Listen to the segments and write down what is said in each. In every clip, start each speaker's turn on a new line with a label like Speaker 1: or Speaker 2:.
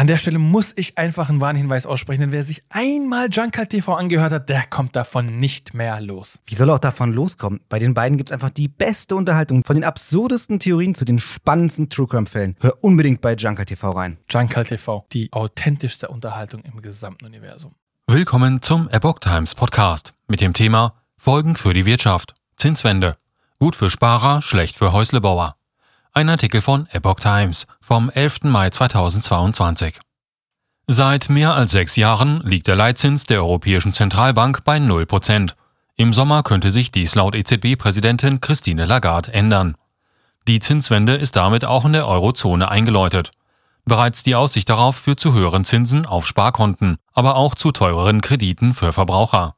Speaker 1: An der Stelle muss ich einfach einen Warnhinweis aussprechen, denn wer sich einmal Junker TV angehört hat, der kommt davon nicht mehr los.
Speaker 2: Wie soll er auch davon loskommen? Bei den beiden gibt's einfach die beste Unterhaltung von den absurdesten Theorien zu den spannendsten True Crime Fällen. Hör unbedingt bei Junker TV rein.
Speaker 1: Junker TV, die authentischste Unterhaltung im gesamten Universum.
Speaker 3: Willkommen zum Epoch Times Podcast mit dem Thema Folgen für die Wirtschaft. Zinswende. Gut für Sparer, schlecht für Häuslebauer. Ein Artikel von Epoch Times vom 11. Mai 2022. Seit mehr als sechs Jahren liegt der Leitzins der Europäischen Zentralbank bei 0%. Im Sommer könnte sich dies laut EZB-Präsidentin Christine Lagarde ändern. Die Zinswende ist damit auch in der Eurozone eingeläutet. Bereits die Aussicht darauf führt zu höheren Zinsen auf Sparkonten, aber auch zu teureren Krediten für Verbraucher.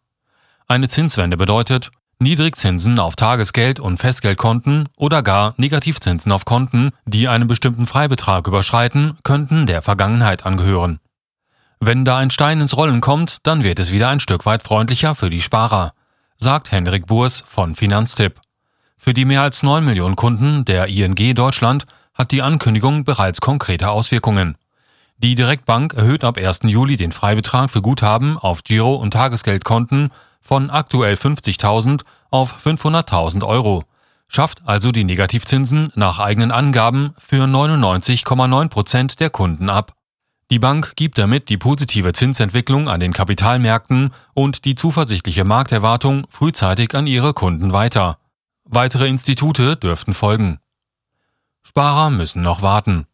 Speaker 3: Eine Zinswende bedeutet, Niedrigzinsen auf Tagesgeld- und Festgeldkonten oder gar Negativzinsen auf Konten, die einen bestimmten Freibetrag überschreiten, könnten der Vergangenheit angehören. Wenn da ein Stein ins Rollen kommt, dann wird es wieder ein Stück weit freundlicher für die Sparer, sagt Henrik Burs von Finanztipp. Für die mehr als 9 Millionen Kunden der ING Deutschland hat die Ankündigung bereits konkrete Auswirkungen. Die Direktbank erhöht ab 1. Juli den Freibetrag für Guthaben auf Giro- und Tagesgeldkonten von aktuell 50.000 auf 500.000 Euro, schafft also die Negativzinsen nach eigenen Angaben für 99,9 Prozent der Kunden ab. Die Bank gibt damit die positive Zinsentwicklung an den Kapitalmärkten und die zuversichtliche Markterwartung frühzeitig an ihre Kunden weiter. Weitere Institute dürften folgen. Sparer müssen noch warten.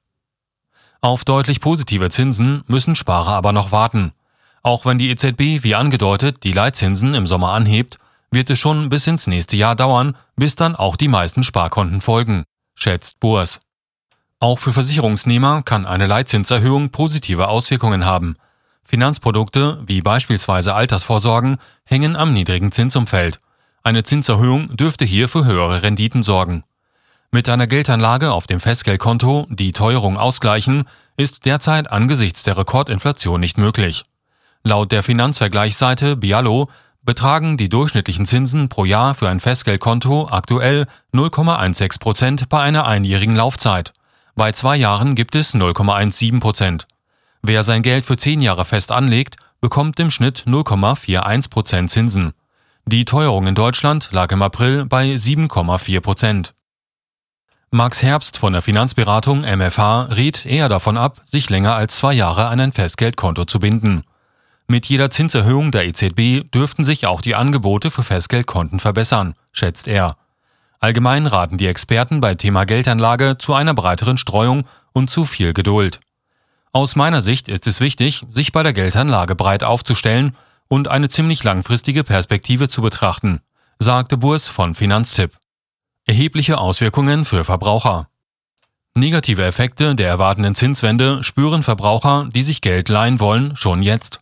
Speaker 3: Auf deutlich positive Zinsen müssen Sparer aber noch warten. Auch wenn die EZB, wie angedeutet, die Leitzinsen im Sommer anhebt, wird es schon bis ins nächste Jahr dauern, bis dann auch die meisten Sparkonten folgen, schätzt Boers. Auch für Versicherungsnehmer kann eine Leitzinserhöhung positive Auswirkungen haben. Finanzprodukte, wie beispielsweise Altersvorsorgen, hängen am niedrigen Zinsumfeld. Eine Zinserhöhung dürfte hier für höhere Renditen sorgen. Mit einer Geldanlage auf dem Festgeldkonto, die Teuerung ausgleichen, ist derzeit angesichts der Rekordinflation nicht möglich. Laut der Finanzvergleichsseite Bialo betragen die durchschnittlichen Zinsen pro Jahr für ein Festgeldkonto aktuell 0,16 Prozent bei einer einjährigen Laufzeit. Bei zwei Jahren gibt es 0,17 Prozent. Wer sein Geld für zehn Jahre fest anlegt, bekommt im Schnitt 0,41 Prozent Zinsen. Die Teuerung in Deutschland lag im April bei 7,4 Prozent. Max Herbst von der Finanzberatung MFH rät eher davon ab, sich länger als zwei Jahre an ein Festgeldkonto zu binden. Mit jeder Zinserhöhung der EZB dürften sich auch die Angebote für Festgeldkonten verbessern, schätzt er. Allgemein raten die Experten bei Thema Geldanlage zu einer breiteren Streuung und zu viel Geduld. Aus meiner Sicht ist es wichtig, sich bei der Geldanlage breit aufzustellen und eine ziemlich langfristige Perspektive zu betrachten, sagte Burs von Finanztipp. Erhebliche Auswirkungen für Verbraucher. Negative Effekte der erwartenden Zinswende spüren Verbraucher, die sich Geld leihen wollen, schon jetzt.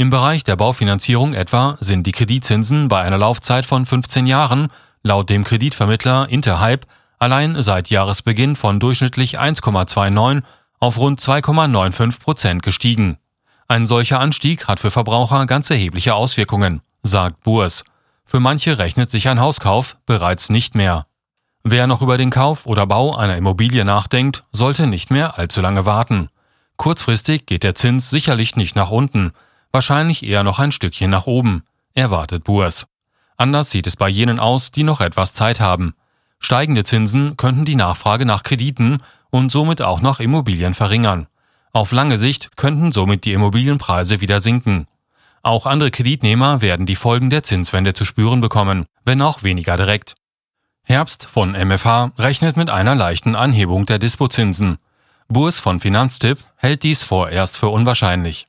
Speaker 3: Im Bereich der Baufinanzierung etwa sind die Kreditzinsen bei einer Laufzeit von 15 Jahren laut dem Kreditvermittler Interhype allein seit Jahresbeginn von durchschnittlich 1,29 auf rund 2,95 Prozent gestiegen. Ein solcher Anstieg hat für Verbraucher ganz erhebliche Auswirkungen, sagt Burs. Für manche rechnet sich ein Hauskauf bereits nicht mehr. Wer noch über den Kauf oder Bau einer Immobilie nachdenkt, sollte nicht mehr allzu lange warten. Kurzfristig geht der Zins sicherlich nicht nach unten, wahrscheinlich eher noch ein Stückchen nach oben, erwartet Burs. Anders sieht es bei jenen aus, die noch etwas Zeit haben. Steigende Zinsen könnten die Nachfrage nach Krediten und somit auch nach Immobilien verringern. Auf lange Sicht könnten somit die Immobilienpreise wieder sinken. Auch andere Kreditnehmer werden die Folgen der Zinswende zu spüren bekommen, wenn auch weniger direkt. Herbst von MFH rechnet mit einer leichten Anhebung der Dispozinsen. Burs von Finanztipp hält dies vorerst für unwahrscheinlich.